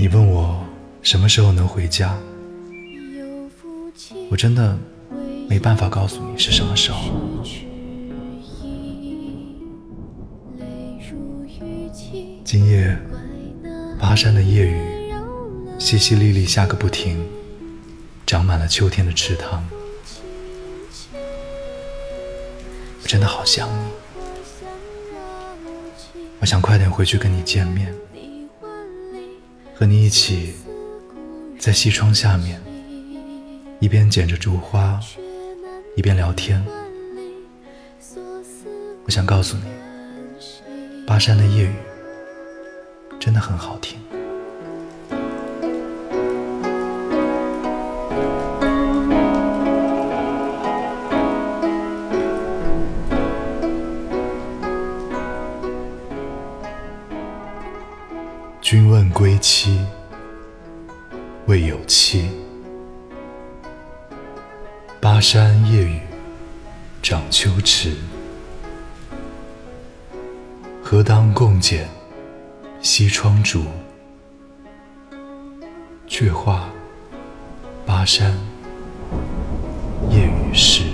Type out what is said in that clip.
你问我什么时候能回家？我真的没办法告诉你是什么时候。今夜巴山的夜雨淅淅沥沥下个不停，长满了秋天的池塘。我真的好想你，我想快点回去跟你见面，和你一起在西窗下面。一边捡着竹花，一边聊天。我想告诉你，巴山的夜雨真的很好听。君问归期未有期。巴山夜雨涨秋池何当共剪西窗烛？却话巴山夜雨时。